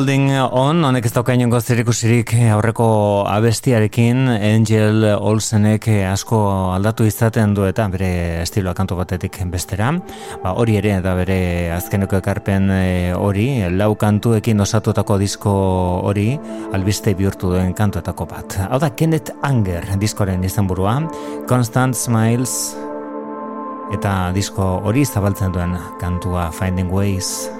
Holding on, honek ez dauka inongo zerikusirik aurreko abestiarekin, Angel Olsenek asko aldatu izaten du eta bere estiloa kantu batetik bestera. Ba, hori ere, da bere azkeneko ekarpen eh, hori, lau kantuekin osatutako disko hori, albiste bihurtu duen kantuetako bat. Hau da, Kenneth Anger diskoren izan burua, Constant Smiles, eta disko hori zabaltzen duen kantua Finding Ways.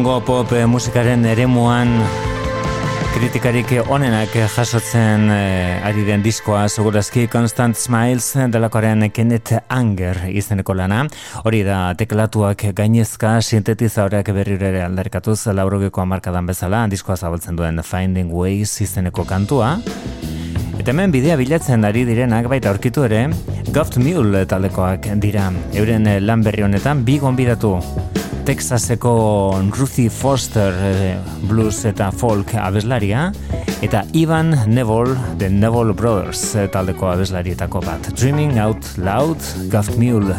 egungo pop eh, musikaren eremuan kritikarik onenak jasotzen eh, ari den diskoa segurazki Constant Smiles delakoaren Kenneth Anger izeneko lana. Hori da teklatuak gainezka sintetizadoreak berriro ere aldarkatuz laurogeko hamarkadan bezala diskoa zabaltzen duen Finding Ways izeneko kantua. Eta hemen bidea bilatzen ari direnak baita aurkitu ere Goft Mule talekoak dira. Euren lan berri honetan bi gonbidatu Texaseko Ruthie Foster e, blues eta folk abeslaria eta Ivan Neville The Neville Brothers eh, taldeko abeslarietako bat. Dreaming Out Loud Gaft Mule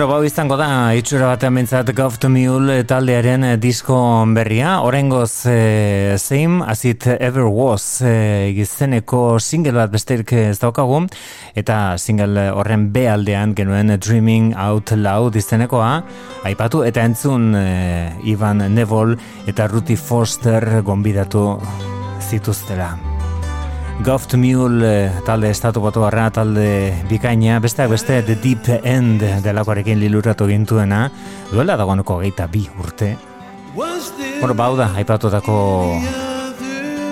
Bueno, bau izango da, itxura batean bintzat Gov to Mule taldearen eh, disko berria. Horengoz, eh, Same As It Ever Was eh, izeneko single bat besterik ez daukagu. Eta single horren B aldean genuen Dreaming Out Loud izenekoa. Aipatu eta entzun eh, Ivan Neville eta Ruthie Foster gonbidatu zituztela. Goft Mule eh, talde estatu batu barra, talde bikaina, besteak beste The Deep End delakoarekin liluratu gintuena, duela dagoeneko geita bi urte. Bueno, bau da, aipatutako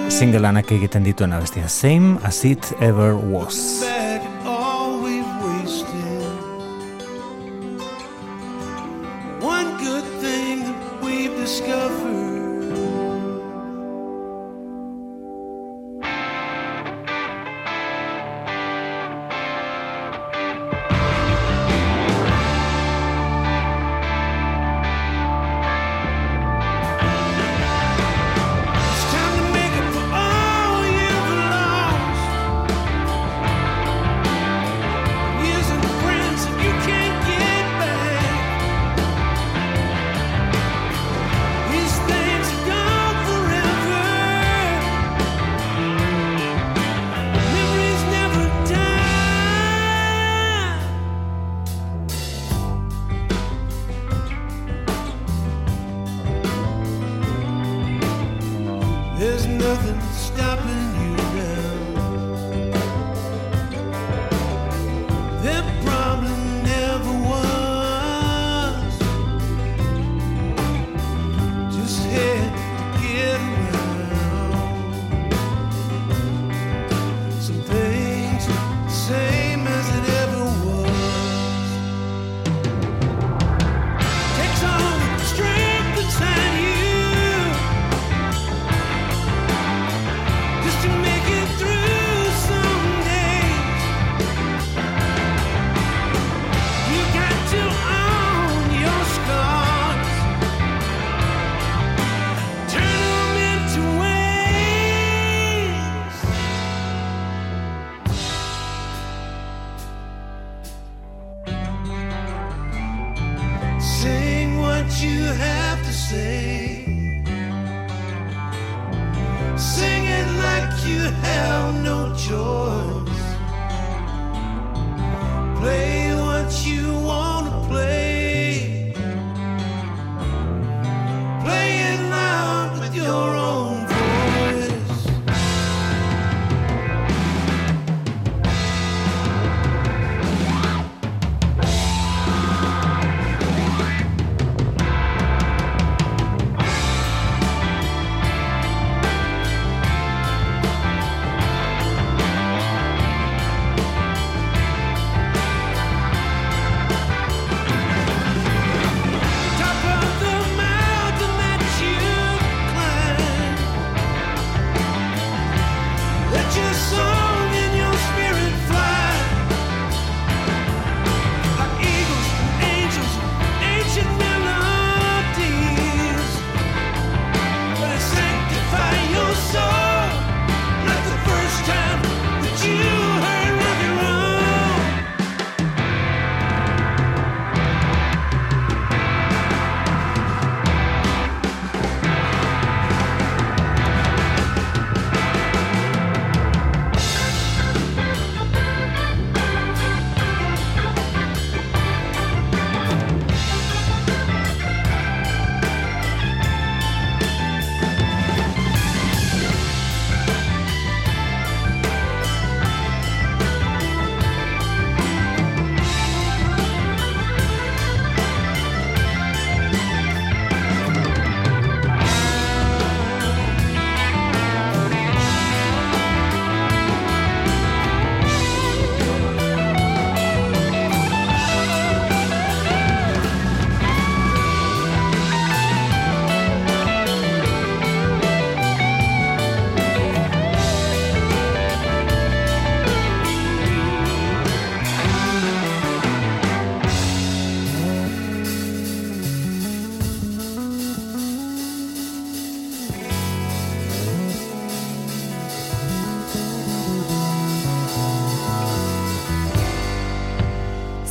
singleanak egiten dituena bestia. Same as it ever was.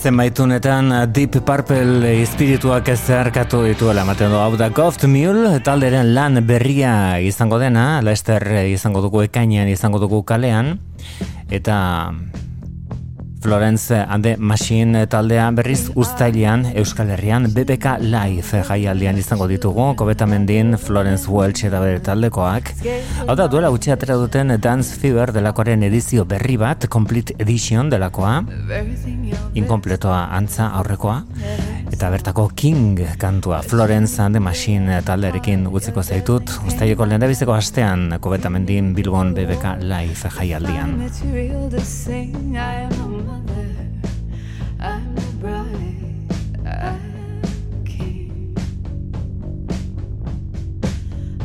jartzen baitunetan uh, Deep Purple espirituak zeharkatu dituela ematen du. Hau da Goft Mule talderen lan berria izango dena, Lester eh, izango dugu ekainean izango dugu kalean eta Florence and the Machine taldea berriz Uztailean Euskal Herrian BBK Live jaialdian izango ditugu Kobetamendin Florence Welch eta bere taldekoak. Hau da duela gutxi atera duten Dance Fever delakoaren edizio berri bat Complete Edition delakoa. Inkompletoa antza aurrekoa eta bertako King kantua Florence and the Machine talderekin gutzeko zaitut Uztaileko lehendabizeko astean Kobetamendin Bilbon BBK Live jaialdian.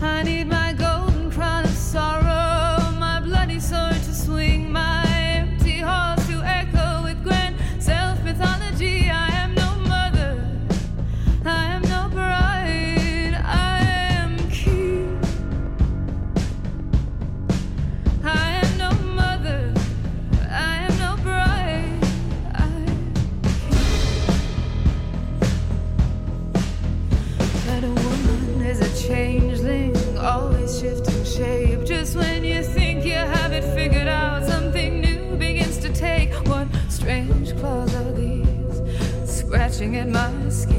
I need my clutching at my skin.